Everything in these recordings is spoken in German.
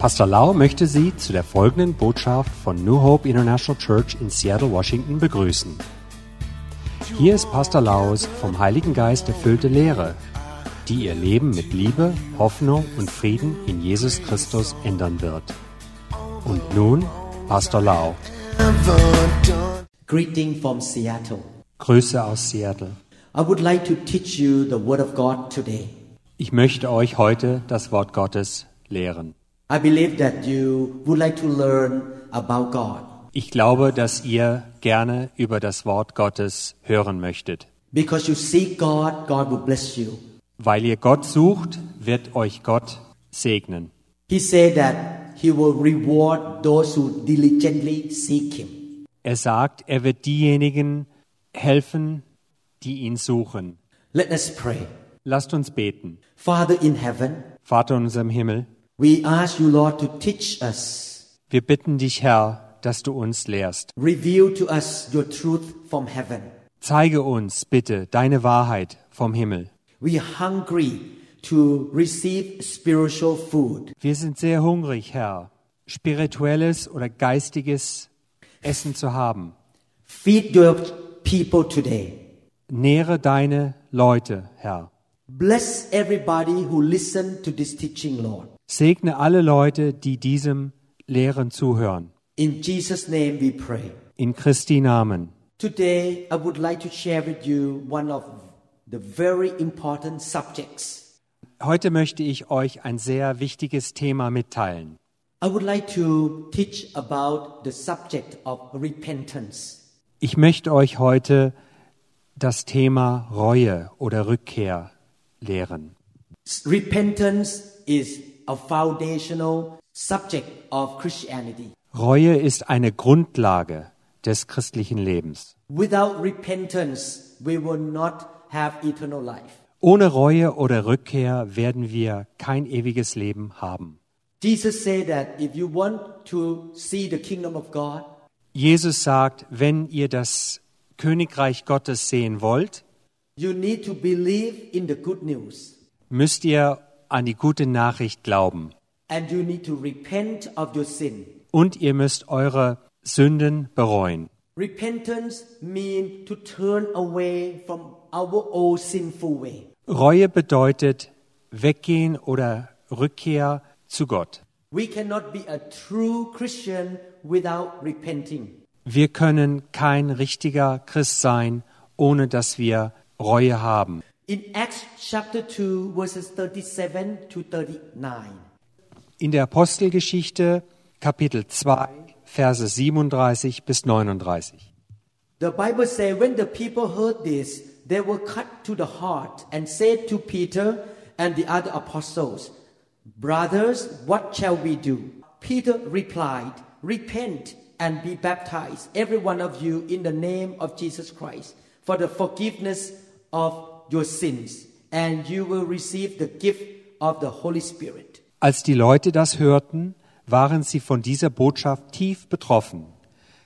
Pastor Lau möchte Sie zu der folgenden Botschaft von New Hope International Church in Seattle, Washington begrüßen. Hier ist Pastor Laus vom Heiligen Geist erfüllte Lehre, die Ihr Leben mit Liebe, Hoffnung und Frieden in Jesus Christus ändern wird. Und nun Pastor Lau. Greeting from Seattle. Grüße aus Seattle. I would like to teach you the Word of God today. Ich möchte euch heute das Wort Gottes lehren. I believe that you would like to learn about God Ich glaube, dass ihr gerne über das Wort Gottes hören möchtet. because you seek God, God will bless you. Weil ihr Gott sucht, wird euch Gott segnen. He said that He will reward those who diligently seek Him. Er sagt, er wird diejenigen helfen, die ihn suchen. Let us pray. Lasst uns beten. Father in heaven, Vater in unserem Himmel, we ask you, Lord, to teach us, wir bitten dich, Herr, dass du uns lehrst. reveal to us your truth from heaven. Zeige uns bitte deine Wahrheit vom Himmel. We are hungry to receive spiritual food. Wir sind sehr hungrig, Herr, spirituelles oder geistiges Essen zu haben. Feed your people today. Nähre deine Leute, Herr. Bless everybody who listen to this teaching, Lord. Segne alle Leute, die diesem Lehren zuhören. In Jesus' name we pray. In Christi Namen. Today, I would like to share with you one of the very important subjects. Heute möchte ich euch ein sehr wichtiges Thema mitteilen. I would like to teach about the subject of repentance. Ich möchte euch heute das Thema Reue oder Rückkehr lehren. Repentance is a foundational subject of Christianity. Reue ist eine Grundlage des christlichen Lebens. Without repentance, we will not have eternal life. Ohne Reue oder Rückkehr werden wir kein ewiges Leben haben. Jesus said that if you want to see the kingdom of God, Jesus sagt, wenn ihr das Königreich Gottes sehen wollt, you need to believe in the good news müsst ihr an die gute Nachricht glauben. and you need to repent of your sin. Und ihr müsst eure Sünden bereuen. Repentance means to turn away from our old sinful way. Reue bedeutet weggehen oder Rückkehr zu Gott. We cannot be a true Christian without repenting. Wir können kein richtiger Christ sein, ohne dass wir Reue haben. In Acts chapter 2, verses 37 to 39, In der Apostelgeschichte Kapitel 2, Verse 37 bis 39. the Bible says, When the people heard this, they were cut to the heart and said to Peter and the other apostles, Brothers, what shall we do? Peter replied, Repent and be baptized, every one of you, in the name of Jesus Christ, for the forgiveness of your sins, and you will receive the gift of the Holy Spirit. Als die Leute das hörten, waren sie von dieser Botschaft tief betroffen.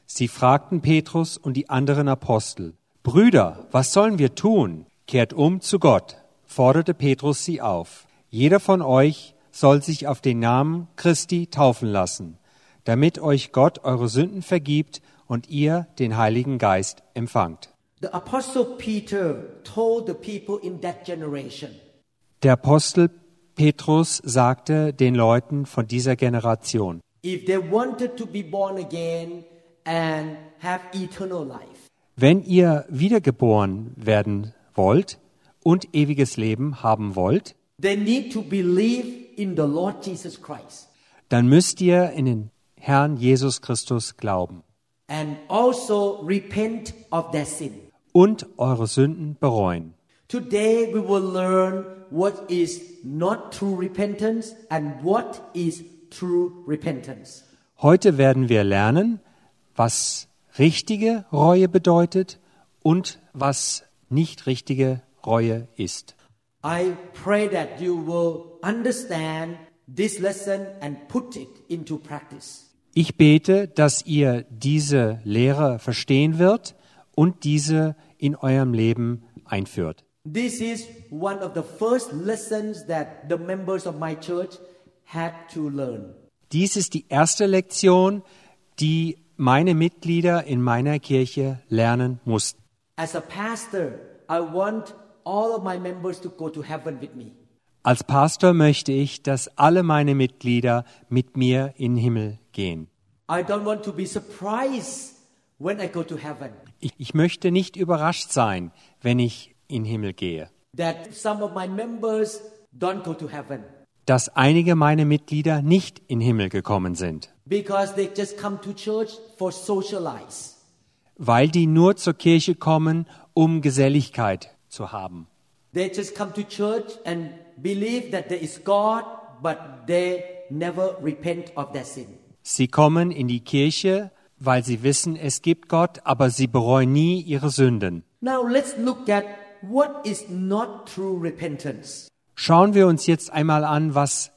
Sie fragten Petrus und die anderen Apostel, Brüder, was sollen wir tun? Kehrt um zu Gott, forderte Petrus sie auf. Jeder von euch soll sich auf den Namen Christi taufen lassen, damit euch Gott eure Sünden vergibt und ihr den Heiligen Geist empfangt. The Apostle Peter told the people in that generation, Der Apostel Petrus sagte den Leuten von dieser Generation, if they wanted to be born again and have eternal life, Wenn ihr wiedergeboren werden wollt und ewiges Leben haben wollt, they need to believe in the Lord Jesus Christ. dann müsst ihr in den Herrn Jesus Christus glauben. And also repent of their sin. Und eure Sünden bereuen. Today we will learn what is not true repentance and what is true repentance. Heute werden wir lernen, was richtige Reue bedeutet und was nicht richtige Reue ist. I pray that you will understand this lesson and put it into practice. Ich bete, dass ihr diese Lehre verstehen wird und diese in eurem Leben einführt. This is one of the first lessons that the members of my church had to learn. Dies ist die erste Lektion, die meine Mitglieder in meiner Kirche lernen mussten. As a pastor, I want all of my members to go to heaven with me. Als Pastor möchte ich, dass alle meine Mitglieder mit mir in den Himmel gehen. I don't want to be surprised Ich, ich möchte nicht überrascht sein, wenn ich in den Himmel gehe, that some of my members don't go to heaven dass einige meiner Mitglieder nicht in den Himmel gekommen sind, because they just come to church for socialize. weil die nur zur Kirche kommen, um Geselligkeit zu haben. They just come to church and believe that there is God, but they never repent of their sin. Sie kommen in die Kirche, weil sie wissen, es gibt Gott, aber sie bereuen nie ihre Sünden. Now let's look at what is not true repentance. Schauen wir uns jetzt einmal an, was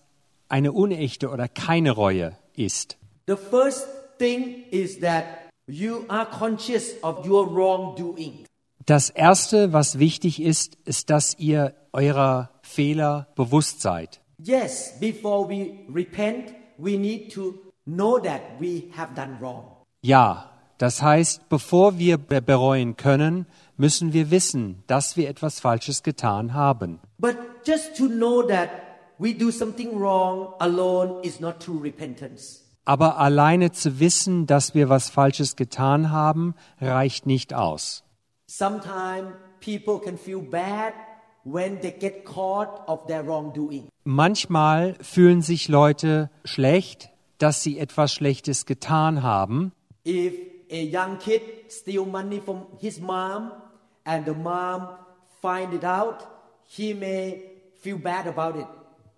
eine unechte oder keine Reue ist. The first thing is that you are conscious of your wrongdoing. Das Erste, was wichtig ist, ist, dass ihr eurer Fehler bewusst seid. Yes, before we repent, we need to know that we have done wrong. Ja, das heißt, bevor wir be- bereuen können, müssen wir wissen, dass wir etwas Falsches getan haben. But just to know that we do something wrong alone is not true repentance. Aber alleine zu wissen, dass wir was Falsches getan haben, reicht nicht aus. Manchmal fühlen sich Leute schlecht, dass sie etwas Schlechtes getan haben. If a young kid steal money from his mom and the mom find it out, he may feel bad about it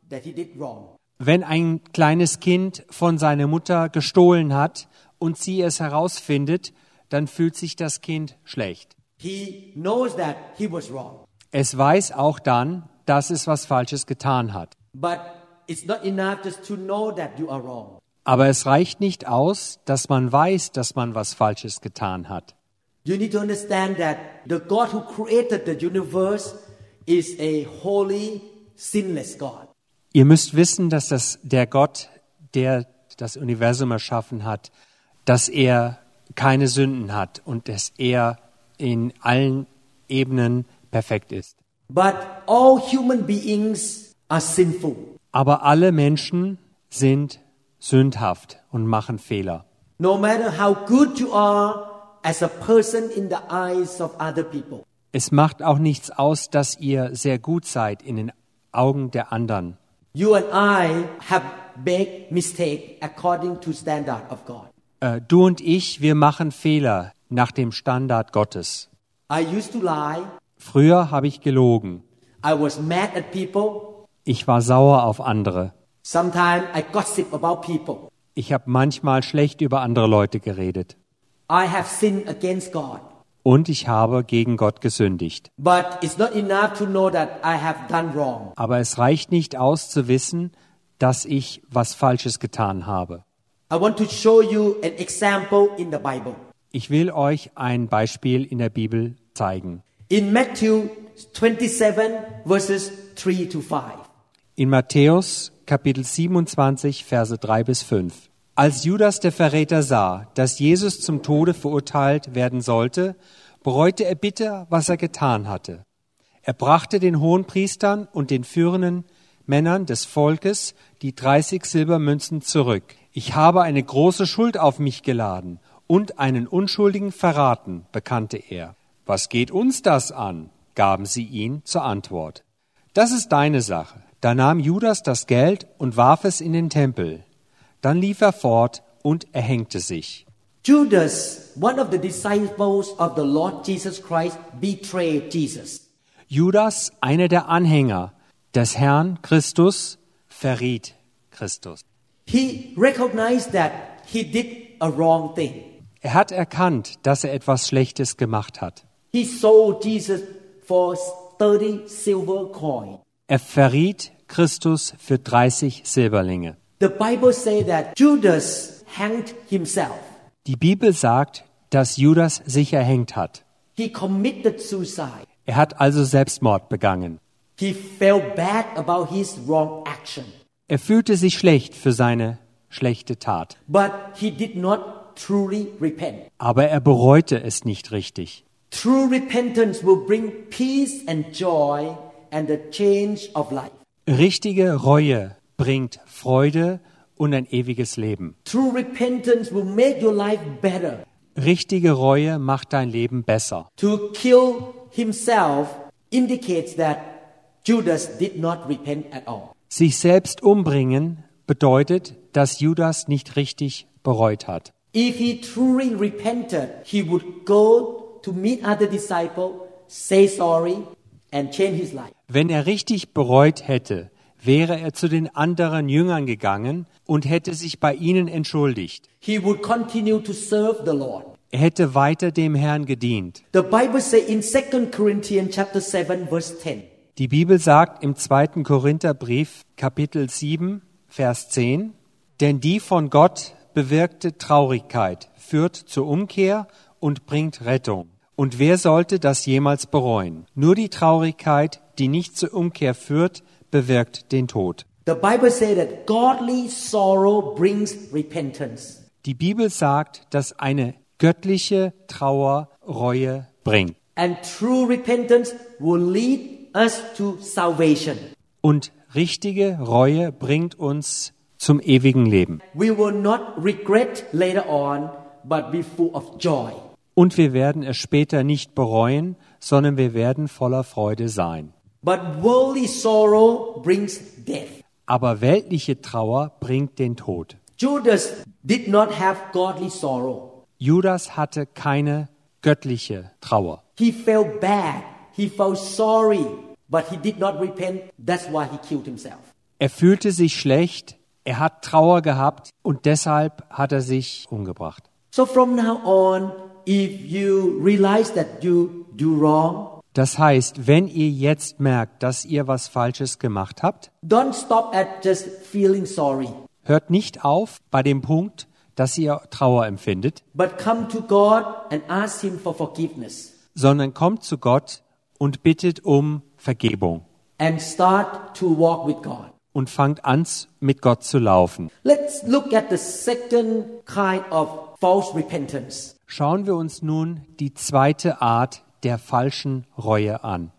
that he did wrong. Wenn ein kleines Kind von seiner Mutter gestohlen hat und sie es herausfindet, dann fühlt sich das Kind schlecht. He knows that he was wrong. Es weiß auch dann, dass es was Falsches getan hat. But it's not enough just to know that you are wrong. Aber es reicht nicht aus, dass man weiß, dass man was Falsches getan hat. You need to understand that the God who created the universe is a holy, sinless God. Ihr müsst wissen, dass das der Gott, der das Universum erschaffen hat, dass er keine Sünden hat und dass er in allen Ebenen perfekt ist. But all human beings are sinful. Aber alle Menschen sind sündhaft und machen Fehler. No matter how good you are as a person in the eyes of other people. Es macht auch nichts aus, dass ihr sehr gut seid in den Augen der anderen. You and I have big mistake according to standard of God. Äh, du und ich, wir machen Fehler nach dem Standard Gottes. I used to lie. Früher habe ich gelogen. I was mad at people. Ich war sauer auf andere. Sometimes I gossip about people. Ich habe manchmal schlecht über andere Leute geredet. I have sinned against God. Und ich habe gegen Gott gesündigt. But it's not enough to know that I have done wrong. Aber es reicht nicht aus zu wissen, dass ich was Falsches getan habe. I want to show you an example in the Bible. Ich will euch ein Beispiel in der Bibel zeigen. In Matthew 27, verses 3 to 5. In Matthäus Kapitel 27, Verse 3 bis 5. Als Judas der Verräter sah, dass Jesus zum Tode verurteilt werden sollte, bereute er bitter, was er getan hatte. Er brachte den Hohenpriestern und den führenden Männern des Volkes die 30 Silbermünzen zurück. Ich habe eine große Schuld auf mich geladen und einen Unschuldigen verraten, bekannte er. Was geht uns das an? gaben sie ihn zur Antwort. Das ist deine Sache. Da nahm Judas das Geld und warf es in den Tempel. Dann lief er fort und erhängte sich. Judas, one of the disciples of the Lord Jesus Christ, betrayed Jesus. Judas, einer der Anhänger des Herrn Christus, verriet Christus. He recognized that he did a wrong thing. Er hat erkannt, dass er etwas Schlechtes gemacht hat. He sold Jesus for 30 silver coin. Er verriet Christus für 30 Silberlinge. The Bible says that Judas hanged himself. Die Bibel sagt, dass Judas sich erhängt hat. He committed suicide. Er hat also Selbstmord begangen. He felt bad about his wrong action. Er fühlte sich schlecht für seine schlechte tat. But he did not truly repent. Aber er bereute es nicht richtig. True repentance will bring peace and joy and the change of life. Richtige Reue bringt Freude und ein ewiges Leben. True repentance will make your life better. Richtige Reue macht dein Leben besser. To kill himself indicates that Judas did not repent at all. Sich selbst umbringen bedeutet, dass Judas nicht richtig bereut hat. If he truly repented, he would go to meet other disciples, say sorry, Wenn er richtig bereut hätte, wäre er zu den anderen Jüngern gegangen und hätte sich bei ihnen entschuldigt. He would continue to serve the Lord. Er hätte weiter dem Herrn gedient. The Bible says in 2 Corinthians chapter 7 verse 10, Die Bibel sagt im zweiten Korintherbrief Kapitel 7 Vers 10, denn die von Gott bewirkte Traurigkeit führt zur Umkehr und bringt Rettung. Und wer sollte das jemals bereuen? Nur die Traurigkeit, die nicht zur Umkehr führt, bewirkt den Tod. the Bible says that godly sorrow brings repentance. Die Bibel sagt, dass eine göttliche Trauer Reue bringt. And true repentance will lead us to salvation. Und richtige Reue bringt uns zum ewigen Leben. We will not regret later on, but be full of joy. Und wir werden es später nicht bereuen, sondern wir werden voller Freude sein. But worldly sorrow brings death. Aber weltliche Trauer bringt den Tod. Judas. Judas hatte keine göttliche Trauer. He felt bad. He felt sorry, but he did not repent. That's why he killed himself. Er fühlte sich schlecht, er hat Trauer gehabt und deshalb hat er sich umgebracht. So from now on, if you realize that you do wrong, Das heißt, wenn ihr jetzt merkt, dass ihr was Falsches gemacht habt, don't stop at just feeling sorry, hört nicht auf bei dem Punkt, dass ihr Trauer empfindet, but come to God and ask Him for forgiveness sondern kommt zu Gott und bittet um Vergebung and start to walk with God. und fangt an, mit Gott zu laufen. Let's look at the second kind of false repentance. Schauen wir uns nun die zweite Art der falschen Reue an.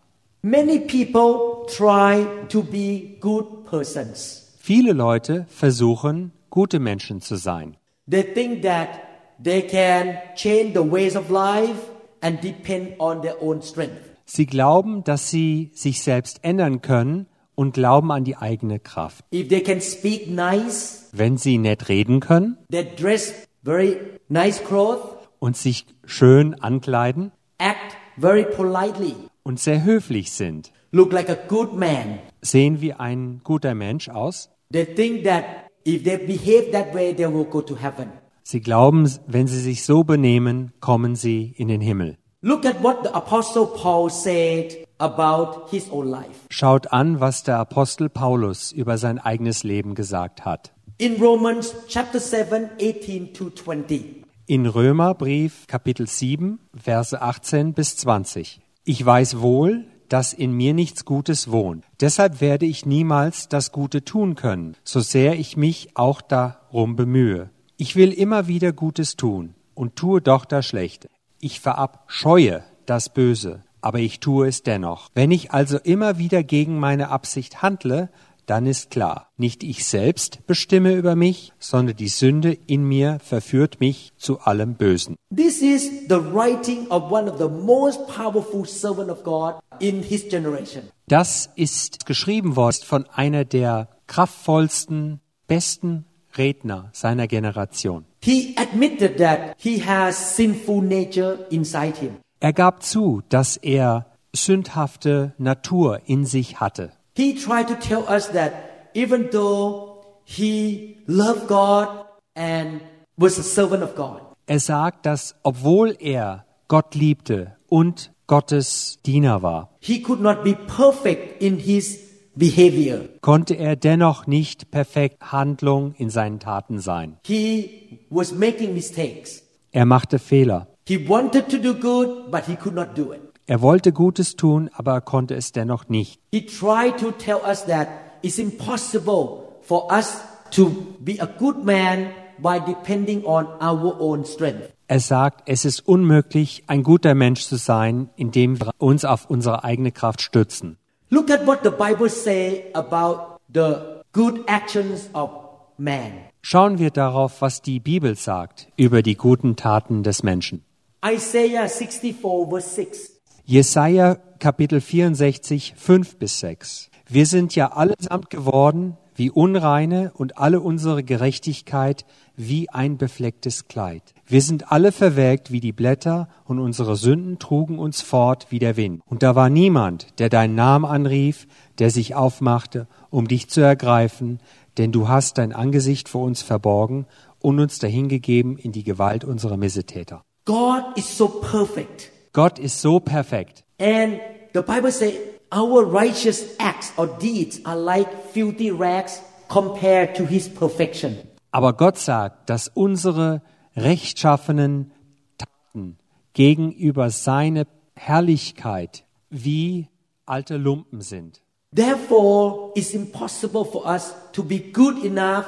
Many people try to be good persons. Viele Leute versuchen, gute Menschen zu sein. They think that they can change the ways of life and depend on their own strength. Sie glauben, dass sie sich selbst ändern können und glauben an die eigene Kraft. If they can speak nice, Wenn sie nett reden können they dress very nice clothes, und sich schön ankleiden act very politely, und sehr höflich sind, look like a good man, sehen wie ein guter Mensch aus. they think that if they behave that way, they will go to heaven. Sie glauben, wenn sie sich so benehmen, kommen sie in den Himmel. Look at what the Apostle Paul said about his own life. Schaut an, was der Apostel Paulus über sein eigenes Leben gesagt hat. In Romans chapter 7, 18 to 20. In Römerbrief Kapitel 7, Verse 18 bis 20. Ich weiß wohl, dass in mir nichts Gutes wohnt. Deshalb werde ich niemals das Gute tun können, so sehr ich mich auch darum bemühe. Ich will immer wieder Gutes tun und tue doch das Schlechte. Ich verabscheue das Böse, aber ich tue es dennoch. Wenn ich also immer wieder gegen meine Absicht handle, dann ist klar, nicht ich selbst bestimme über mich, sondern die Sünde in mir verführt mich zu allem Bösen. This is the writing of one of the most powerful servant of God in his generation. Das ist geschrieben worden von einer der kraftvollsten, besten Redner seiner Generation. He admitted that he has sinful nature inside him. Er gab zu, dass er sündhafte Natur in sich hatte. He tried to tell us that even though he loved God and was a servant of God, Er sagt, dass obwohl er Gott liebte und Gottes Diener war, he could not be perfect in his behavior. konnte er dennoch nicht perfekt Handlung in seinen Taten sein. He was making mistakes. Er machte Fehler. He wanted to do good, but he could not do it. Er wollte Gutes tun, aber er konnte es dennoch nicht. He tried to tell us that it's impossible for us to be a good man by depending on our own strength. Er sagt, es ist unmöglich, ein guter Mensch zu sein, indem wir uns auf unsere eigene Kraft stützen. Look at what the Bible say about the good actions of man. Schauen wir darauf, was die Bibel sagt über die guten Taten des Menschen. Isaiah 64 verse 6. Jesaja Kapitel 64, 5 bis 6. Wir sind ja allesamt geworden wie Unreine und alle unsere Gerechtigkeit wie ein beflecktes Kleid. Wir sind alle verwelkt wie die Blätter und unsere Sünden trugen uns fort wie der Wind. Und da war niemand, der deinen Namen anrief, der sich aufmachte, um dich zu ergreifen, denn du hast dein Angesicht vor uns verborgen und uns dahingegeben in die Gewalt unserer Missetäter. God is so perfect. Gott ist so perfekt. And the Bible says our righteous acts or deeds are like filthy rags compared to his perfection. Aber Gott sagt, dass unsere rechtschaffenen Taten gegenüber seiner Herrlichkeit wie alte Lumpen sind. Therefore, it's impossible for us to be good enough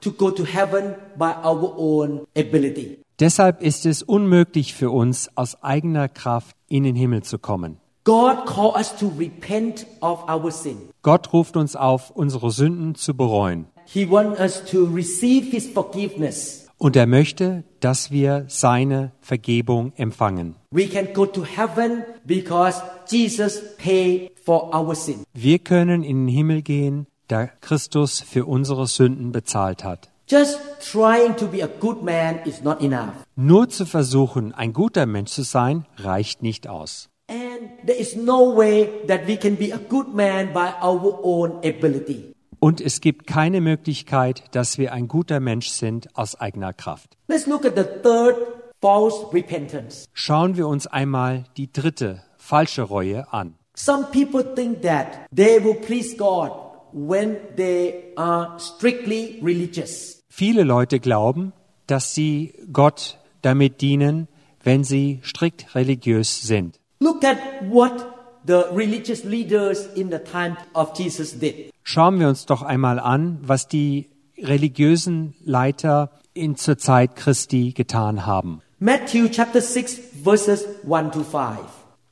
to go to heaven by our own ability. Deshalb ist es unmöglich für uns, aus eigener Kraft in den Himmel zu kommen. God called us to repent of our sin. Gott ruft uns auf, unsere Sünden zu bereuen. He wants us to receive his forgiveness. Und er möchte, dass wir seine Vergebung empfangen. We can go to heaven because Jesus paid for our sin. Wir können in den Himmel gehen, da Christus für unsere Sünden bezahlt hat. Just trying to be a good man is not enough. Nur zu versuchen, ein guter Mensch zu sein, reicht nicht aus. And there is no way that we can be a good man by our own ability. Und es gibt keine Möglichkeit, dass wir ein guter Mensch sind aus eigener Kraft. Let's look at the third false repentance. Schauen wir uns einmal die dritte falsche Reue an. Some people think that they will please God when they are strictly religious. Viele Leute glauben, dass sie Gott damit dienen, wenn sie strikt religiös sind. Look at what the religious leaders in the time of Jesus did. Schauen wir uns doch einmal an, was die religiösen Leiter in zur Zeit Christi getan haben. Matthew chapter 6 verses 1 to 5.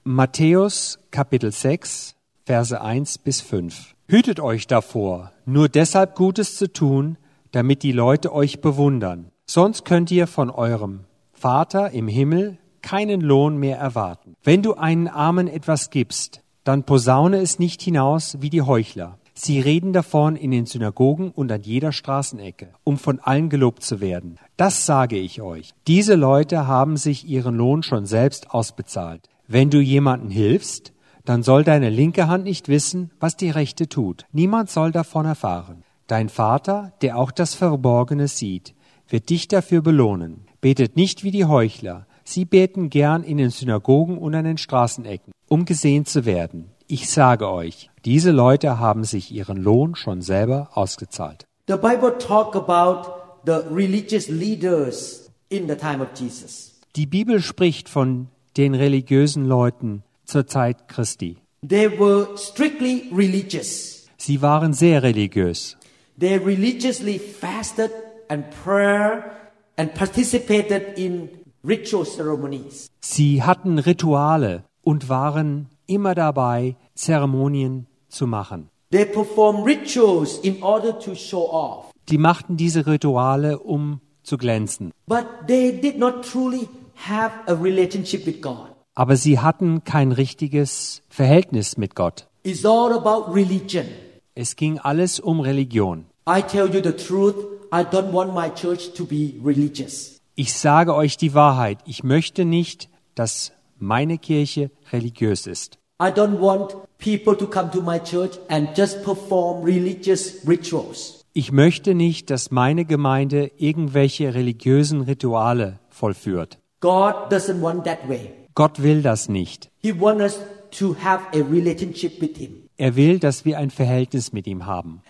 Matthäus Kapitel 6 Verse 1 bis 5. Hütet euch davor, nur deshalb Gutes zu tun, damit die Leute euch bewundern. Sonst könnt ihr von eurem Vater im Himmel keinen Lohn mehr erwarten. Wenn du einen Armen etwas gibst, dann posaune es nicht hinaus wie die Heuchler. Sie reden davon in den Synagogen und an jeder Straßenecke, um von allen gelobt zu werden. Das sage ich euch. Diese Leute haben sich ihren Lohn schon selbst ausbezahlt. Wenn du jemanden hilfst, dann soll deine linke Hand nicht wissen, was die rechte tut. Niemand soll davon erfahren. Dein Vater, der auch das Verborgene sieht, wird dich dafür belohnen. Betet nicht wie die Heuchler. Sie beten gern in den Synagogen und an den Straßenecken, um gesehen zu werden. Ich sage euch, diese Leute haben sich ihren Lohn schon selber ausgezahlt. The Bible talk about the religious leaders in the time of Jesus. Die Bibel spricht von den religiösen Leuten zur Zeit Christi. They were strictly religious. Sie waren sehr religiös. They religiously fasted and prayer and participated in ritual ceremonies. Sie hatten Rituale und waren immer dabei, Zeremonien zu machen. They performed rituals in order to show off. Die machten diese Rituale, um zu glänzen. But they did not truly have a relationship with God. Aber sie hatten kein richtiges Verhältnis mit Gott. It's all about religion. Es ging alles um Religion. I tell you the truth, I don't want my church to be religious. Ich sage euch die Wahrheit. Ich möchte nicht, dass meine Kirche religiös ist. I don't want people to come to my church and just perform religious rituals. Ich möchte nicht, dass meine Gemeinde irgendwelche religiösen Rituale vollführt. God doesn't want that way. Gott will das nicht. He wants us to have a relationship with Him. Er will, dass wir ein Verhältnis mit ihm haben.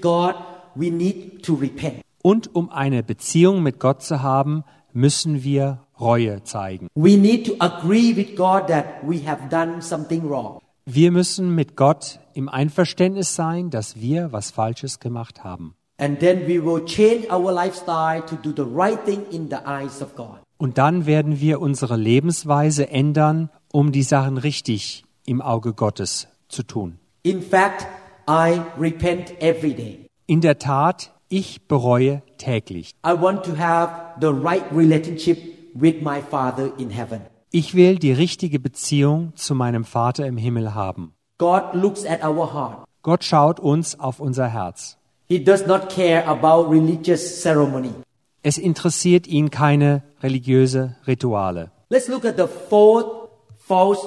God. Und um eine Beziehung mit Gott zu haben, müssen wir Reue zeigen. Wir müssen mit Gott im Einverständnis sein, dass wir was Falsches gemacht haben. Und dann werden wir unsere Lebensweise ändern, um die Sachen richtig im Auge Gottes zu tun. In fact, I repent every day. In der Tat, ich bereue täglich. I want to have the right relationship with my Father in heaven. Ich will die richtige Beziehung zu meinem Vater im Himmel haben. God looks at our heart. Gott schaut uns auf unser Herz. He does not care about religious ceremony. Es interessiert ihn keine religiöse Rituale. Let's look at the fourth false.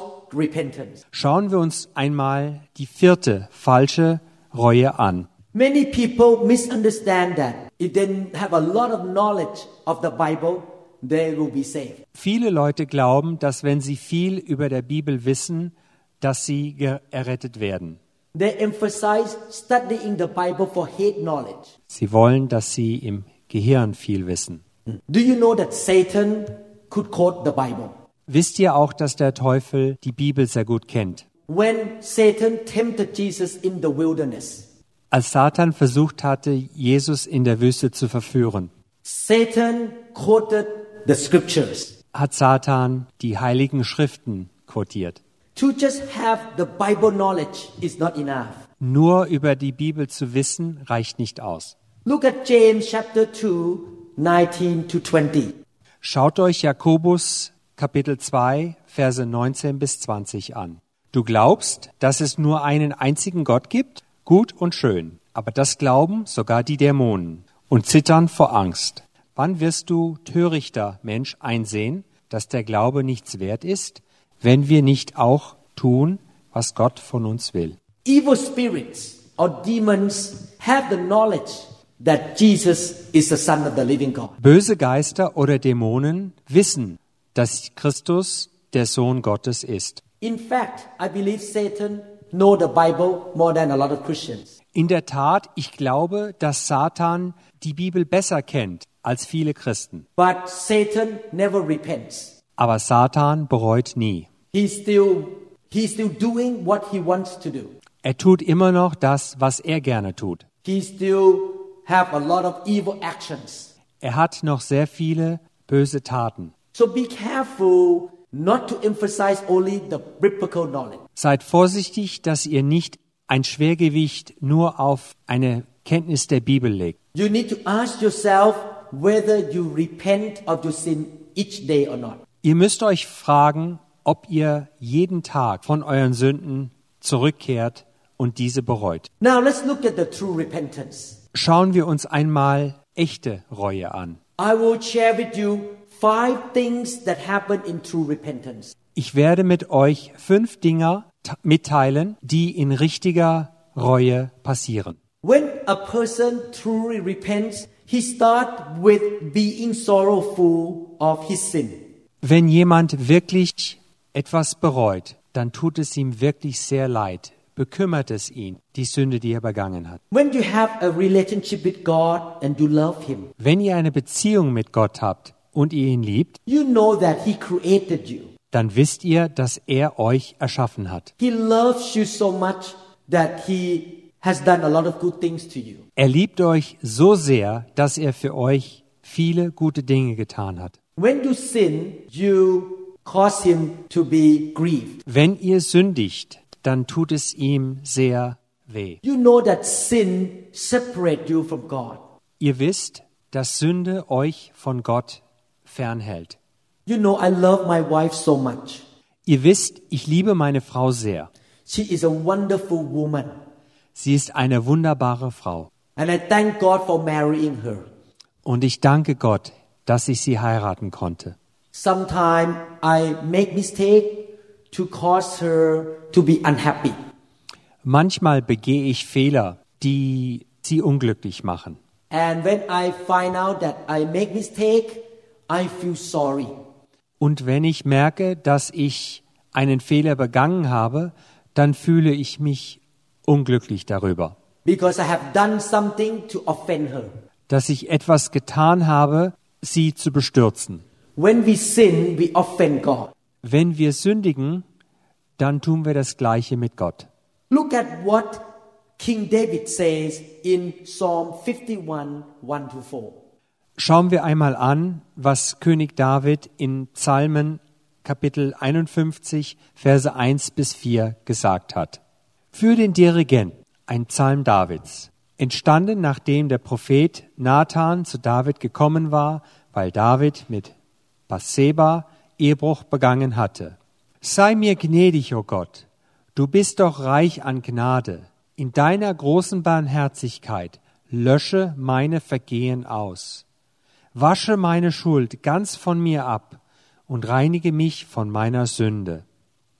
Schauen wir uns einmal die vierte falsche Reue an. Many people misunderstand that if they have a lot of knowledge of the Bible, they will be saved. Viele Leute glauben, dass wenn sie viel über der Bibel wissen, dass sie errettet werden. They emphasize studying the Bible for head knowledge. Sie wollen, dass sie im Gehirn viel wissen. Do you know that Satan could quote the Bible? Wisst ihr auch, dass der Teufel die Bibel sehr gut kennt? When Satan tempted Jesus in the wilderness, Als Satan versucht hatte, Jesus in der Wüste zu verführen, Satan quoted the scriptures. hat Satan die heiligen Schriften quotiert. To just have the Bible knowledge is not enough. Nur über die Bibel zu wissen, reicht nicht aus. Look at James chapter 2, 19 to 20. Schaut euch Jakobus Kapitel 2, Verse 19 bis 20 an. Du glaubst, dass es nur einen einzigen Gott gibt? Gut und schön. Aber das glauben sogar die Dämonen und zittern vor Angst. Wann wirst du, törichter Mensch, einsehen, dass der Glaube nichts wert ist, wenn wir nicht auch tun, was Gott von uns will? Evil spirits or demons have the knowledge that Jesus is the Son of the living God. Böse Geister oder Dämonen wissen, dass Christus der Sohn Gottes ist. In fact, I believe Satan know the Bible more than a lot of Christians. In der Tat, ich glaube, dass Satan die Bibel besser kennt als viele Christen. But Satan never repents. Aber Satan bereut nie. He's still he's still doing what he wants to do. Er tut immer noch das, was er gerne tut. He still have a lot of evil actions. Er hat noch sehr viele böse Taten. So be careful not to emphasize only the biblical knowledge. Seid vorsichtig, dass ihr nicht ein Schwergewicht nur auf eine Kenntnis der Bibel legt. You need to ask yourself whether you repent of your sin each day or not. Ihr müsst euch fragen, ob ihr jeden Tag von euren Sünden zurückkehrt und diese bereut. Now let's look at the true repentance. Schauen wir uns einmal echte Reue an. I will share with you five things that happen in true repentance. Ich werde mit euch fünf Dinge mitteilen, die in richtiger Reue passieren. When a person truly repents, he starts with being sorrowful of his sin. Wenn jemand wirklich etwas bereut, dann tut es ihm wirklich sehr leid, bekümmert es ihn, die Sünde, die er begangen hat. When you have a relationship with God and you love him, Wenn ihr eine Beziehung mit Gott habt und ihr ihn liebt, you know that he created you. dann wisst ihr, dass er euch erschaffen hat. He loves you so much that he has done a lot of good things to you. Er liebt euch so sehr, dass er für euch viele gute Dinge getan hat. When you sin, you cause him to be grieved. Wenn ihr sündigt, dann tut es ihm sehr weh. You know that sin separates you from God. Ihr wisst, dass Sünde euch von Gott fernhält. You know I love my wife so much. Ihr wisst, ich liebe meine Frau sehr. She is a wonderful woman. Sie ist eine wunderbare Frau. And I thank God for marrying her. Und ich danke Gott, dass ich sie heiraten konnte. Sometimes I make mistake to cause her to be unhappy. Manchmal begehe ich Fehler, die sie unglücklich machen. And when I find out that I make mistake, I feel sorry. Und wenn ich merke, dass ich einen Fehler begangen habe, dann fühle ich mich unglücklich darüber, because I have done something to offend her. dass ich etwas getan habe, sie zu bestürzen. When we sin, we offend God. Wenn wir sündigen, dann tun wir das Gleiche mit Gott. Look at what King David says in Psalm 51 1 to 4. Schauen wir einmal an, was König David in Psalmen Kapitel 51, Verse 1 bis 4 gesagt hat. Für den Dirigent, ein Psalm Davids, entstanden nachdem der Prophet Nathan zu David gekommen war, weil David mit Bathseba Ehebruch begangen hatte. Sei mir gnädig, o oh Gott, du bist doch reich an Gnade. In deiner großen Barmherzigkeit lösche meine Vergehen aus. Wasche meine Schuld ganz von mir ab und reinige mich von meiner Sünde.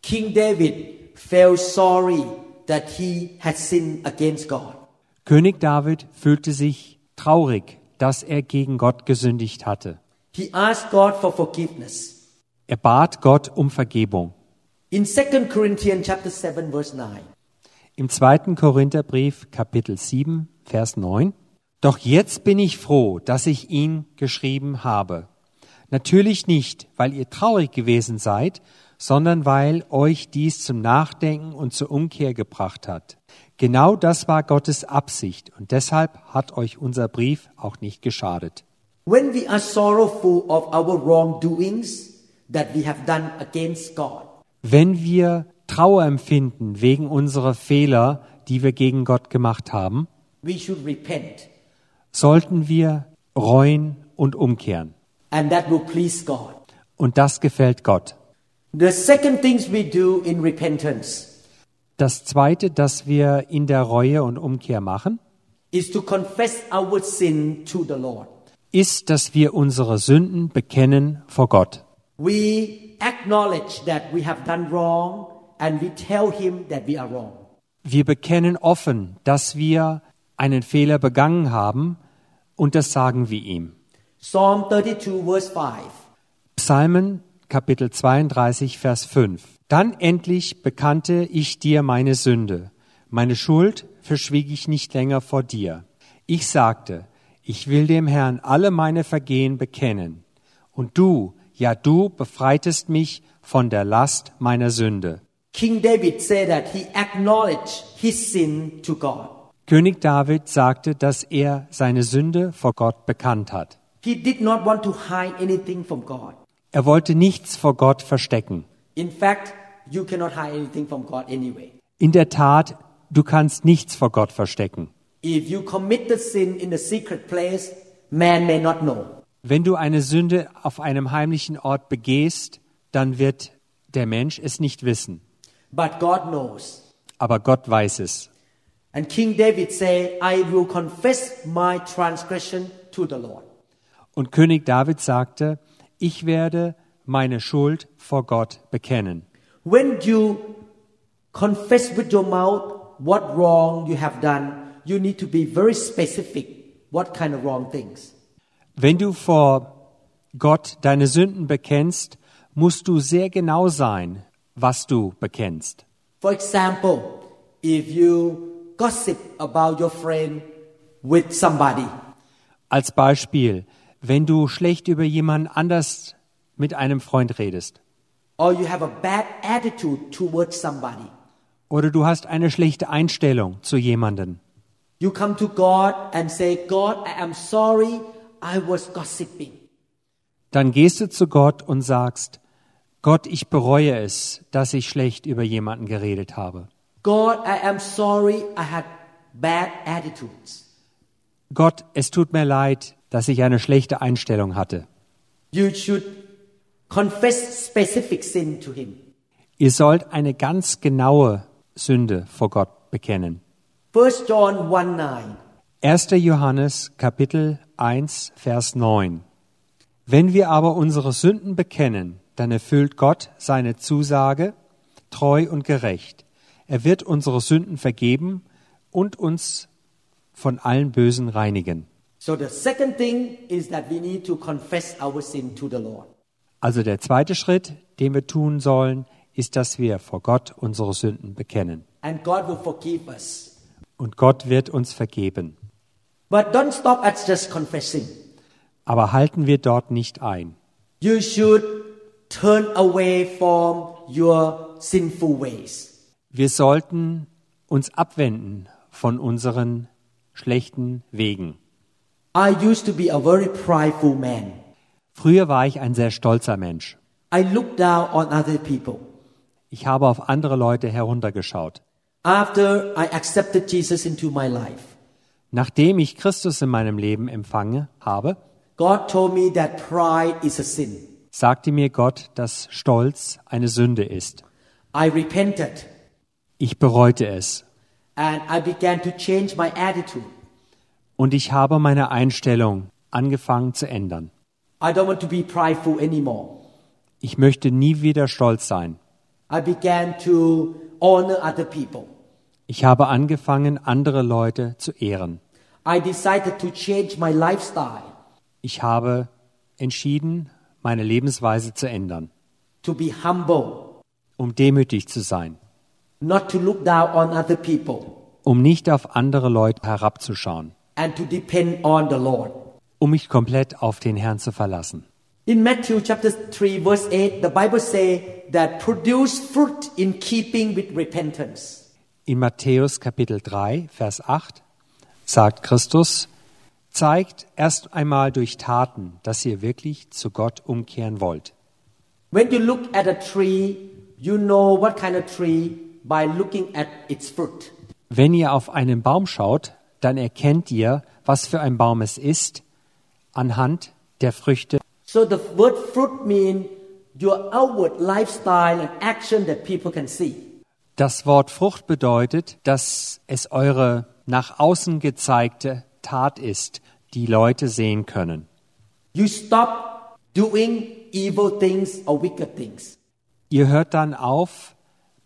King David felt sorry that he had sinned against God. König David fühlte sich traurig, dass er gegen Gott gesündigt hatte. He asked God for forgiveness. Er bat Gott um Vergebung. In 2 Corinthians chapter 7 verse 9. Im zweiten Korintherbrief Kapitel 7 Vers 9 Doch jetzt bin ich froh, dass ich ihn geschrieben habe. Natürlich nicht, weil ihr traurig gewesen seid, sondern weil euch dies zum Nachdenken und zur Umkehr gebracht hat. Genau das war Gottes Absicht und deshalb hat euch unser Brief auch nicht geschadet. When we are sorrowful of our wrongdoings that we have done against God, Wenn wir Trauer empfinden wegen unserer Fehler, die wir gegen Gott gemacht haben, we should repent, sollten wir reuen und umkehren. and that will please God. Und das gefällt Gott. The second things we do in repentance Das Zweite, das wir in der Reue und Umkehr machen, is to confess our sin to the Lord. ist, dass wir unsere Sünden bekennen vor Gott. We acknowledge that we have done wrong and we tell Him that we are wrong. Wir bekennen offen, dass wir einen Fehler begangen haben und das sagen wir ihm. Psalm 32, verse 5. Psalmen Kapitel 32 Vers 5. Dann endlich bekannte ich dir meine Sünde. Meine Schuld verschwieg ich nicht länger vor dir. Ich sagte, ich will dem Herrn alle meine Vergehen bekennen. Und du, ja du befreitest mich von der Last meiner Sünde. King David said that he acknowledged his sin to God. König David sagte, dass er seine Sünde vor Gott bekannt hat. He did not want to hide anything from God. Er wollte nichts vor Gott verstecken. In fact, you cannot hide anything from God anyway. In der Tat, du kannst nichts vor Gott verstecken. If you commit the sin in a secret place, man may not know. Wenn du eine Sünde auf einem heimlichen Ort begehst, dann wird der Mensch es nicht wissen. But God knows. Aber Gott weiß es. And King David said, I will confess my transgression to the Lord. Und König David sagte, ich werde meine Schuld vor Gott bekennen. When you confess with your mouth what wrong you have done, you need to be very specific what kind of wrong things. Wenn du vor Gott deine Sünden bekennst, musst du sehr genau sein, was du bekennst. For example, if you gossip about your friend with somebody, Als Beispiel, wenn du schlecht über jemanden anders mit einem Freund redest or you have a bad attitude towards somebody, oder du hast eine schlechte Einstellung zu jemanden, you come to God and say, God, I am sorry I was gossiping. dann gehst du zu Gott und sagst, Gott, ich bereue es, dass ich schlecht über jemanden geredet habe. God, I am sorry I had bad attitudes. Gott, es tut mir leid, dass ich eine schlechte Einstellung hatte. You should confess specific sin to Him. Ihr sollt eine ganz genaue Sünde vor Gott bekennen. 1 John 1 9. 1. Johannes Kapitel 1 Vers 9. Wenn wir aber unsere Sünden bekennen, dann erfüllt Gott seine Zusage treu und gerecht. Er wird unsere Sünden vergeben und uns von allen Bösen reinigen. So the second thing is that we need to confess our sin to the Lord. Also der zweite Schritt, den wir tun sollen, ist, dass wir vor Gott unsere Sünden bekennen. And God will forgive us. Und Gott wird uns vergeben. But don't stop at just confessing. Aber halten wir dort nicht ein. You should turn away from your sinful ways. Wir sollten uns abwenden von unseren schlechten Wegen. Früher war ich ein sehr stolzer Mensch. I looked down on other people. Ich habe auf andere Leute heruntergeschaut. Nachdem ich Christus in meinem Leben empfange habe, sagte mir Gott, dass Stolz eine Sünde ist. I repented Ich bereute es and I began to change my attitude. und ich habe meine Einstellung angefangen zu ändern. I don't want to be prideful anymore. Ich möchte nie wieder stolz sein. I began to honor other people. Ich habe angefangen, andere Leute zu ehren. I decided to change my lifestyle Ich habe entschieden, meine Lebensweise zu ändern, to be humble, um demütig zu sein, not to look down on other people, um nicht auf andere Leute herabzuschauen, and to depend on the Lord. um mich komplett auf den Herrn zu verlassen. In Matthew chapter 3 verse 8 the Bible say that produce fruit in keeping with repentance. In Matthäus Kapitel 3, Vers 8 sagt Christus, zeigt erst einmal durch Taten, dass ihr wirklich zu Gott umkehren wollt. When you look at a tree, you know what kind of tree by looking at its fruit. Wenn ihr auf einen Baum schaut, dann erkennt ihr, was für ein Baum es ist, anhand der Früchte. So the word fruit means your outward lifestyle and action that people can see. Das Wort Frucht bedeutet, dass es eure nach außen gezeigte Tat ist, die Leute sehen können. You stop doing evil things or wicked things. Ihr hört dann auf,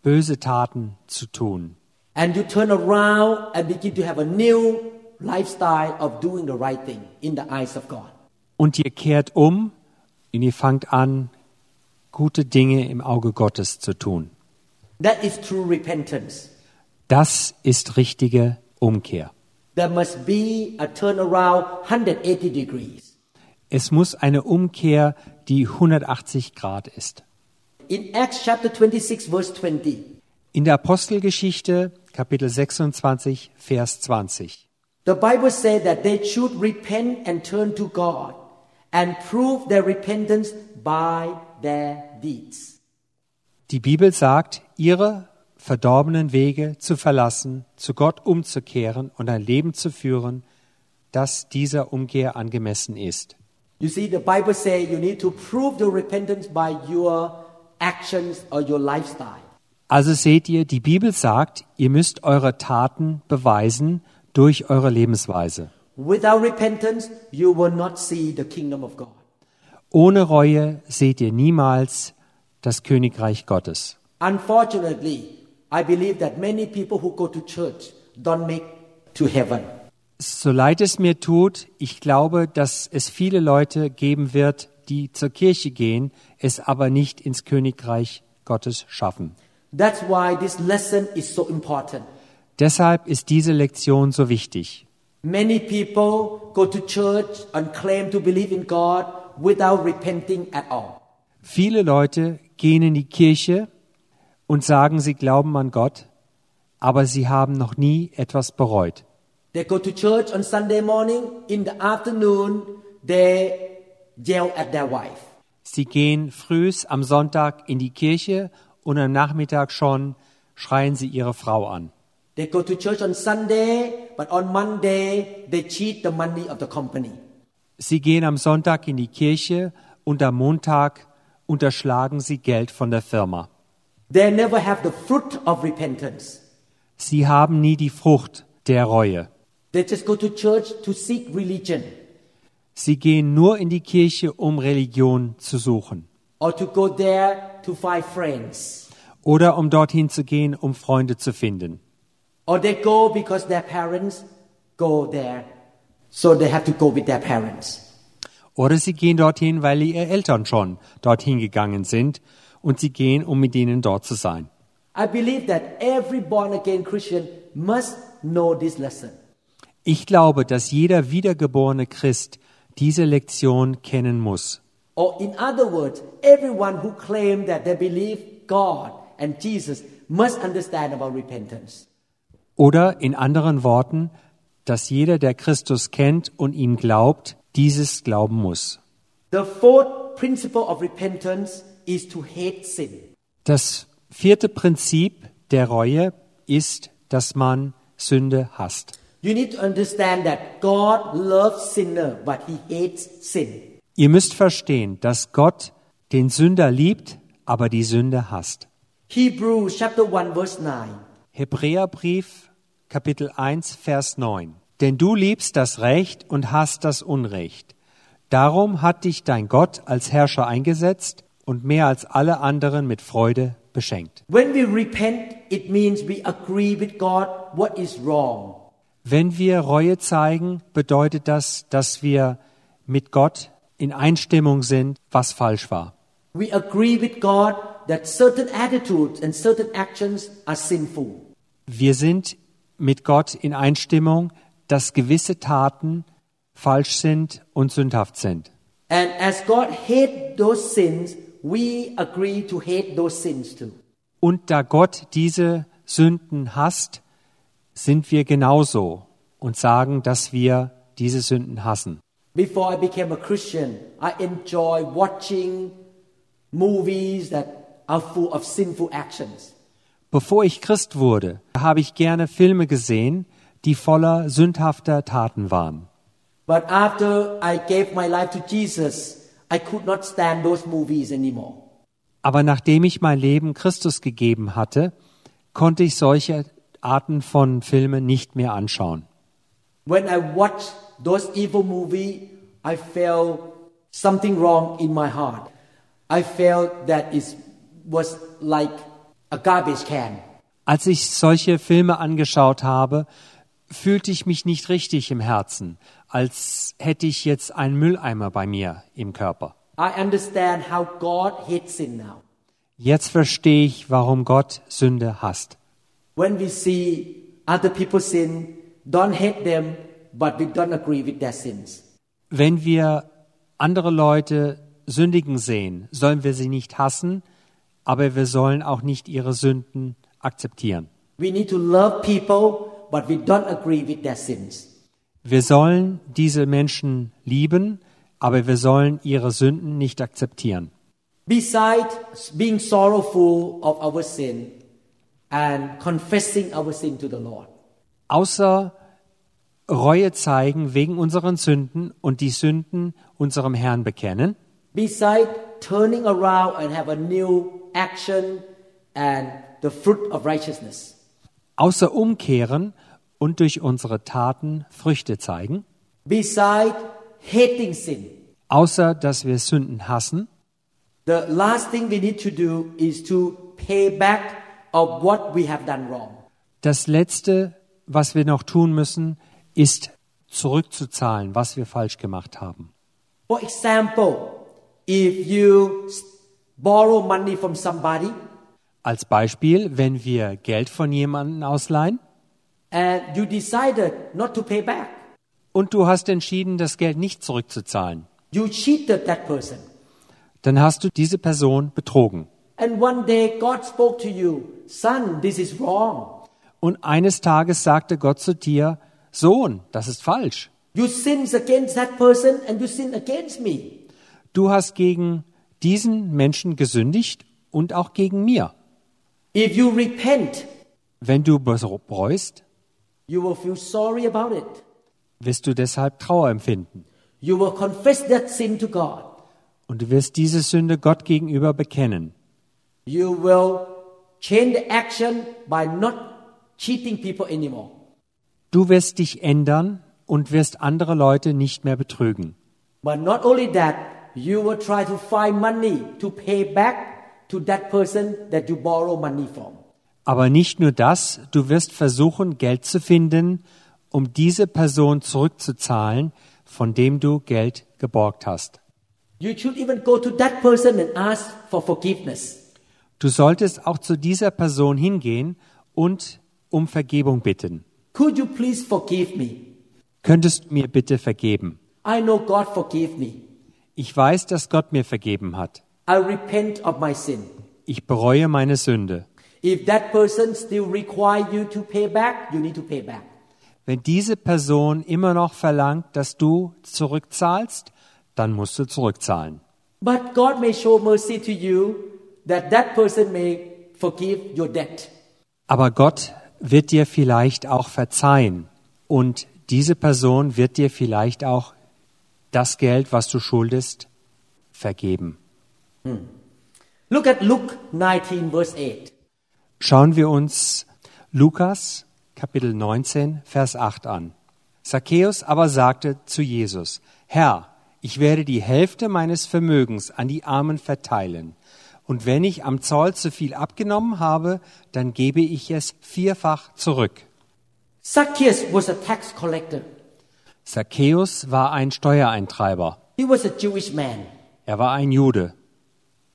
böse Taten zu tun. And you turn around and begin to have a new lifestyle of doing the right thing in the eyes of God. Und ihr kehrt um und ihr fangt an, gute Dinge im Auge Gottes zu tun. That is true repentance. Das ist richtige Umkehr. There must be a turnaround 180 degrees. Es muss eine Umkehr, die 180 Grad ist. In Acts chapter 26, verse 20, In der Apostelgeschichte, Kapitel 26, Vers 20. the Bible said that they should repent and turn to God and prove their repentance by their deeds. Die Bibel sagt, ihre verdorbenen Wege zu verlassen, zu Gott umzukehren und ein Leben zu führen, das dieser Umkehr angemessen ist. You see, the Bible says you need to prove your repentance by your actions or your lifestyle. Also seht ihr, die Bibel sagt, ihr müsst eure Taten beweisen durch eure Lebensweise. Without repentance, you will not see the kingdom of God. Ohne Reue seht ihr niemals das Königreich Gottes. Unfortunately, I believe that many people who go to church don't make to heaven. So leid es mir tut, ich glaube, dass es viele Leute geben wird, die zur Kirche gehen, es aber nicht ins Königreich Gottes schaffen. That's why this lesson is so important. Deshalb ist diese Lektion so wichtig. Many people go to church and claim to believe in God without repenting at all. Viele Leute gehen in die Kirche und sagen, sie glauben an Gott, aber sie haben noch nie etwas bereut. They go to church on Sunday morning, in the afternoon, they yell at their wife. Sie gehen frühs am Sonntag in die Kirche und am Nachmittag schon schreien sie ihre Frau an. They go to church on Sunday, but on Monday, they cheat the money of the company. Sie gehen am Sonntag in die Kirche und am Montag unterschlagen sie Geld von der Firma. They never have the fruit of repentance. Sie haben nie die Frucht der Reue. They just go to church to seek religion Sie gehen nur in die Kirche, um Religion zu suchen or to go there to find friends. oder um dorthin zu gehen, um Freunde zu finden. There, so. Oder sie gehen dorthin, weil ihre Eltern schon dorthin gegangen sind und sie gehen, um mit ihnen dort zu sein. I believe that every born again Christian must know this lesson. Ich glaube, dass jeder wiedergeborene Christ diese Lektion kennen muss. Or in other words, everyone who claims that they believe God and Jesus must understand about repentance. Oder in anderen Worten, dass jeder, der Christus kennt und ihm glaubt, dieses glauben muss. The fourth principle of repentance is to hate sin. Das vierte Prinzip der Reue ist, dass man Sünde hasst. You need to understand that God loves sinner, but he hates sin. Ihr müsst verstehen, dass Gott den Sünder liebt, aber die Sünde hasst. Hebrews chapter 1 verse 9. Hebräerbrief Kapitel 1 Vers 9. Denn du liebst das Recht und hast das Unrecht. Darum hat dich dein Gott als Herrscher eingesetzt und mehr als alle anderen mit Freude beschenkt. When we repent, it means we agree with God what is wrong. Wenn wir Reue zeigen, bedeutet das, dass wir mit Gott in Einstimmung sind, was falsch war. We agree with God that certain attitudes and certain actions are sinful. Wir sind mit Gott in Einstimmung, dass gewisse Taten falsch sind und sündhaft sind. And as God hates those sins, we agree to hate those sins too. Und da Gott diese Sünden hasst, sind wir genauso und sagen, dass wir diese Sünden hassen. Before I became a Christian, I enjoy watching movies that are full of sinful actions. Bevor ich Christ wurde, habe ich gerne Filme gesehen, die voller sündhafter Taten waren. But after I gave my life to Jesus, I could not stand those movies anymore. Aber nachdem ich mein Leben Christus gegeben hatte, konnte ich solche Arten von Filmen nicht mehr anschauen. When I watched those evil movies, I felt something wrong in my heart. I felt that it was like a garbage can. Als ich solche Filme angeschaut habe, fühlte ich mich nicht richtig im Herzen, als hätte ich jetzt einen Mülleimer bei mir im Körper. I understand how God hates sin now. Jetzt verstehe ich, warum Gott Sünde hasst. When we see other people sin, don't hate them, but we don't agree with their sins. Wenn wir andere Leute sündigen sehen, sollen wir sie nicht hassen, aber wir sollen auch nicht ihre Sünden akzeptieren. We need to love people, but we don't agree with their sins. Wir sollen diese Menschen lieben, aber wir sollen ihre Sünden nicht akzeptieren. Besides being sorrowful of our sin and confessing our sin to the Lord, Außer Reue zeigen wegen unseren Sünden und die Sünden unserem Herrn bekennen, beside turning around and have a new action and the fruit of righteousness, außer umkehren und durch unsere Taten Früchte zeigen, beside hating sin, außer dass wir Sünden hassen, the last thing we need to do is to pay back of what we have done wrong. das Letzte, was wir noch tun müssen, ist zurückzuzahlen, was wir falsch gemacht haben. For example, if you borrow money from somebody Als Beispiel, wenn wir Geld von jemandem ausleihen and you decided not to pay back, und du hast entschieden, das Geld nicht zurückzuzahlen, you cheated that person. dann hast du diese Person betrogen. And one day God spoke to you, son, this is wrong. Und eines Tages sagte Gott zu dir, Sohn, das ist falsch. You sinned against that person and you sinned against me. Du hast gegen diesen Menschen gesündigt und auch gegen mir. If you repent, Wenn du bereust, you will feel sorry about it. wirst du deshalb Trauer empfinden. You will confess that sin to God. Und du wirst diese Sünde Gott gegenüber bekennen. You will change the action by not cheating people anymore. Du wirst dich ändern und wirst andere Leute nicht mehr betrügen. But not only that, you will try to find money to pay back to that person that you borrow money from. Aber nicht nur das, du wirst versuchen, Geld zu finden, um diese Person zurückzuzahlen, von dem du Geld geborgt hast. You should even go to that person and ask for forgiveness. Du solltest auch zu dieser Person hingehen und um Vergebung bitten. Could you please forgive me? Könntest du mir bitte vergeben? I know God forgave me. Ich weiß, dass Gott mir vergeben hat. I repent of my sin. Ich bereue meine Sünde. If that person still require you to pay back, you need to pay back. Wenn diese Person immer noch verlangt, dass du zurückzahlst, dann musst du zurückzahlen. But God may show mercy to you that that person may forgive your debt. Aber Gott wird dir vielleicht auch verzeihen und diese Person wird dir vielleicht auch das Geld, was du schuldest, vergeben. Look at Luke 19 verse 8. Schauen wir uns Lukas Kapitel 19, Vers 8 an. Zacchaeus aber sagte zu Jesus, Herr, ich werde die Hälfte meines Vermögens an die Armen verteilen. Und wenn ich am Zoll zu viel abgenommen habe, dann gebe ich es vierfach zurück. Zacchaeus was a tax collector. Zacchaeus war ein Steuereintreiber. He was a Jewish man, Er war ein Jude.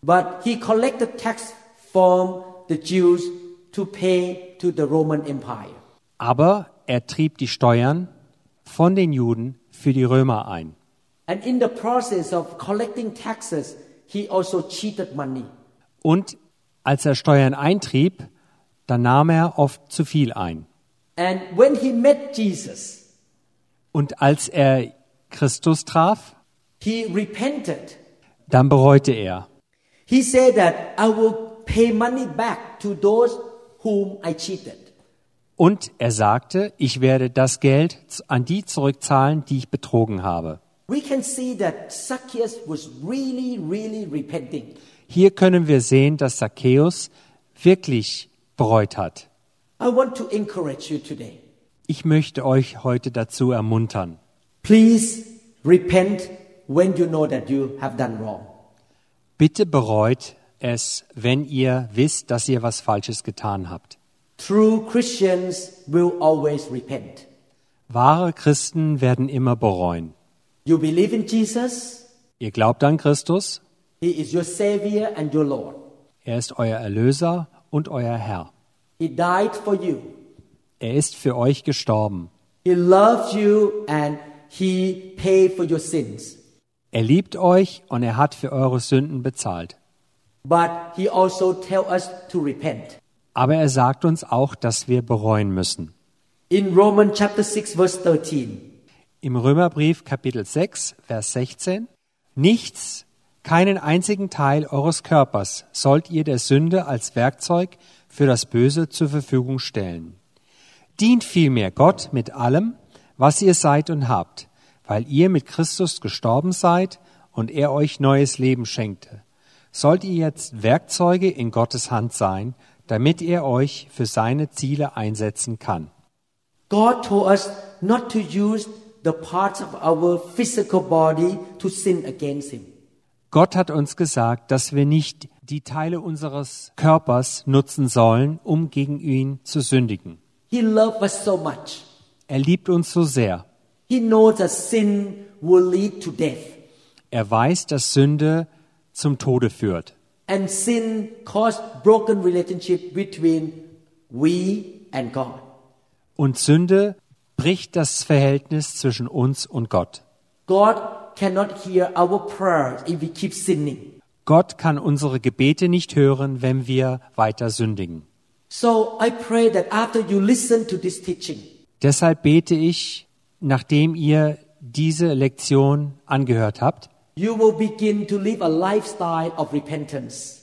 but he collected tax from the Jews to pay to the Roman Empire. Aber er trieb die Steuern von den Juden für die Römer ein. And in the process of collecting taxes, he also cheated money. Und als er Steuern eintrieb, dann nahm er oft zu viel ein. Jesus, Und als er Christus traf, he repented. dann bereute er. He said that I will pay money back to those whom I cheated. Und er sagte, ich werde das Geld an die zurückzahlen, die ich betrogen habe. We can see that Zacchaeus was really, really repenting. Hier können wir sehen, dass Zacchaeus wirklich bereut hat. Ich möchte euch heute dazu ermuntern. Please repent when you know that you have done wrong. Bitte bereut es, wenn ihr wisst, dass ihr was Falsches getan habt. True Christians will always repent. Wahre Christen werden immer bereuen. You believe in Jesus, Ihr glaubt an Christus, He is your Savior and your Lord. er ist euer Erlöser und euer Herr. He died for you. Er ist für euch gestorben. He loves you and He paid for your sins. Er liebt euch und er hat für eure Sünden bezahlt. But He also tells us to repent. Aber er sagt uns auch, dass wir bereuen müssen. In Romans chapter 6 verse 13, Im Römerbrief Kapitel 6, Vers 16. Nichts, keinen einzigen Teil eures Körpers sollt ihr der Sünde als Werkzeug für das Böse zur Verfügung stellen. Dient vielmehr Gott mit allem, was ihr seid und habt, weil ihr mit Christus gestorben seid und er euch neues Leben schenkte. Sollt ihr jetzt Werkzeuge in Gottes Hand sein, damit er euch für seine Ziele einsetzen kann. God told us not to use the parts of our physical body to sin against Him. Gott hat uns gesagt, dass wir nicht die Teile unseres Körpers nutzen sollen, um gegen ihn zu sündigen. He loved us so much. Er liebt uns so sehr. He knows that sin will lead to death. Er weiß, dass Sünde zum Tode führt. And sin caused broken relationship between we and God. Und Sünde bricht das Verhältnis zwischen uns und Gott. God cannot hear our prayers if we keep sinning. Gott kann unsere Gebete nicht hören, wenn wir weiter sündigen. So I pray that after you listen to this teaching, Deshalb bete ich, nachdem ihr diese Lektion angehört habt, you will begin to live a lifestyle of repentance.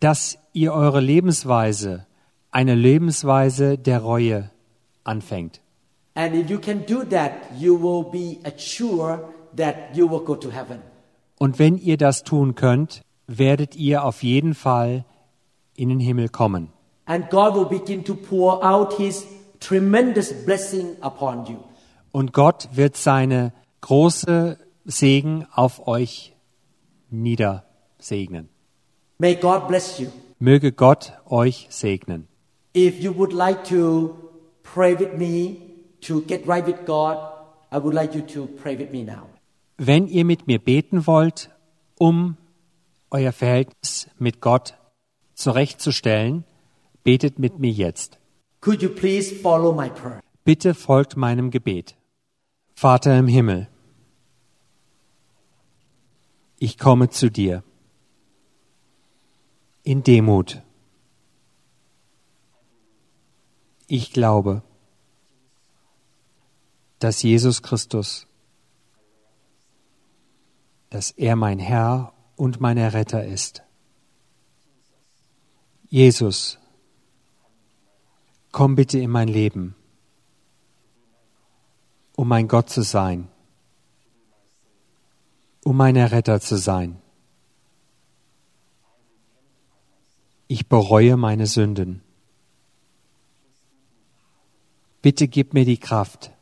dass ihr eure Lebensweise, eine Lebensweise der Reue anfängt. And if you can do that, you will be assured that you will go to heaven. Und wenn ihr das tun könnt, werdet ihr auf jeden Fall in den Himmel kommen. And God will begin to pour out His tremendous blessing upon you. Und Gott wird seine große Segen auf euch niedersegnen. May God bless you. Möge Gott euch segnen. If you would like to pray with me to get right with God, I would like you to pray with me now. Wenn ihr mit mir beten wollt, um euer Verhältnis mit Gott zurechtzustellen, betet mit mir jetzt. Could you please follow my prayer? Bitte folgt meinem Gebet. Vater im Himmel, ich komme zu dir in Demut. Ich glaube, dass Jesus Christus, dass er mein Herr und mein Erretter ist. Jesus, komm bitte in mein Leben, um mein Gott zu sein, um mein Erretter zu sein. Ich bereue meine Sünden. Bitte gib mir die Kraft,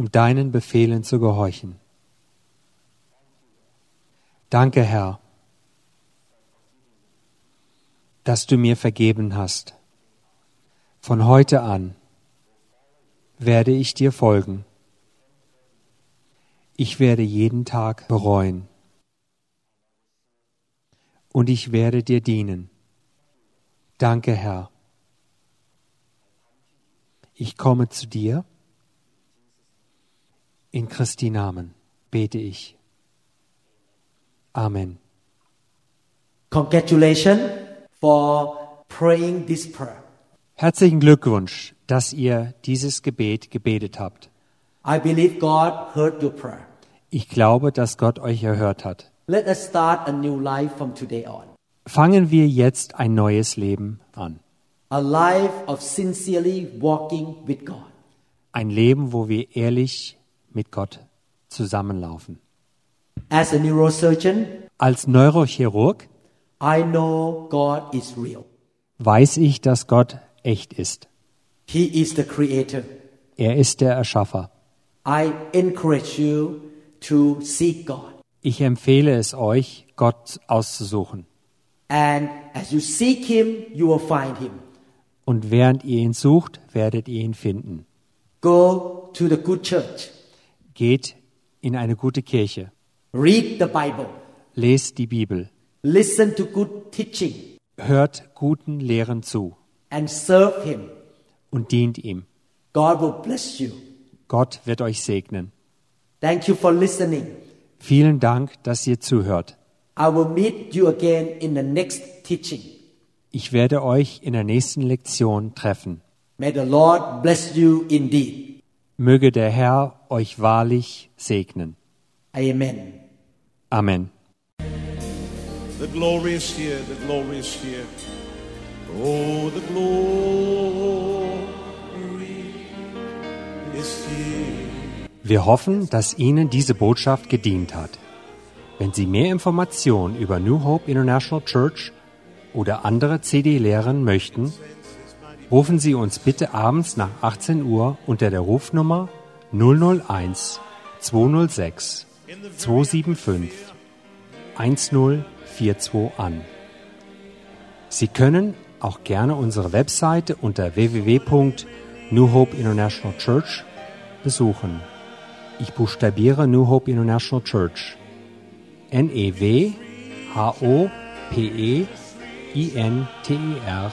um deinen Befehlen zu gehorchen. Danke, Herr, dass du mir vergeben hast. Von heute an werde ich dir folgen. Ich werde jeden Tag bereuen. Und ich werde dir dienen. Danke, Herr. Ich komme zu dir. In Christi Namen bete ich. Amen. Congratulations for praying this prayer. Herzlichen Glückwunsch, dass ihr dieses Gebet gebetet habt. I believe God heard your prayer. Ich glaube, dass Gott euch erhört hat. Let us start a new life from today on. Fangen wir jetzt ein neues Leben an. A life of sincerely walking with God. Ein Leben, wo wir ehrlich mit Gott zusammenlaufen. As a neurosurgeon, Als Neurochirurg I know God is real. weiß ich, dass Gott echt ist. He is the creator. Er ist der Erschaffer. I encourage you to seek God. Ich empfehle es euch, Gott auszusuchen. And as you seek Him, you will find Him. Und während ihr ihn sucht, werdet ihr ihn finden. Go to the good church. Geht in eine gute Kirche. Read the Bible. Lest die Bibel. Listen to good teaching. Hört guten Lehren zu And serve Him. und dient ihm. God will bless you. Gott wird euch segnen. Thank you for listening. Vielen Dank, dass ihr zuhört. I will meet you again in the next teaching. Ich werde euch in der nächsten Lektion treffen. May the Lord bless you indeed. Möge der Herr euch wahrlich segnen. Amen. Amen. The glory is here, the glory is here. Oh, the glory is here. Wir hoffen, dass Ihnen diese Botschaft gedient hat. Wenn Sie mehr Informationen über New Hope International Church oder andere CD-Lehren möchten, rufen Sie uns bitte abends nach 18 Uhr unter der Rufnummer 001 206 275 1042 an. Sie können auch gerne unsere Webseite unter www.New Hope International Church besuchen. Ich buchstabiere New Hope International Church. N-E-W-H-O-P-E-I-N-T-E-R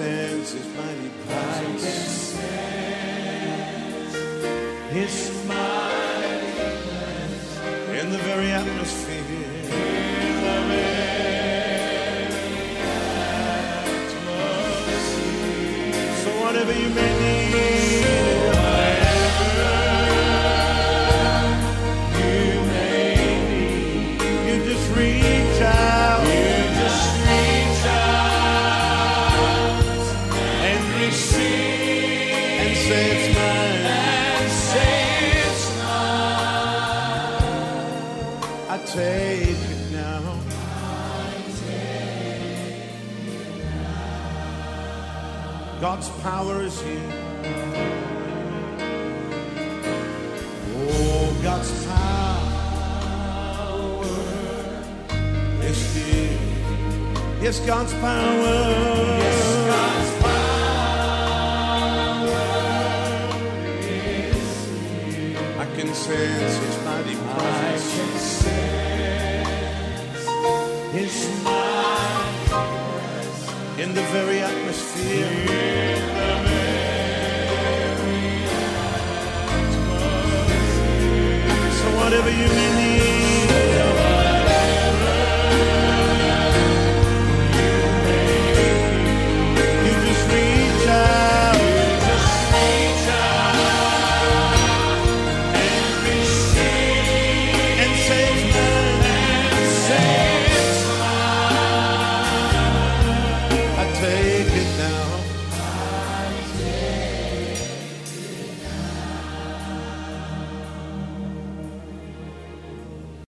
I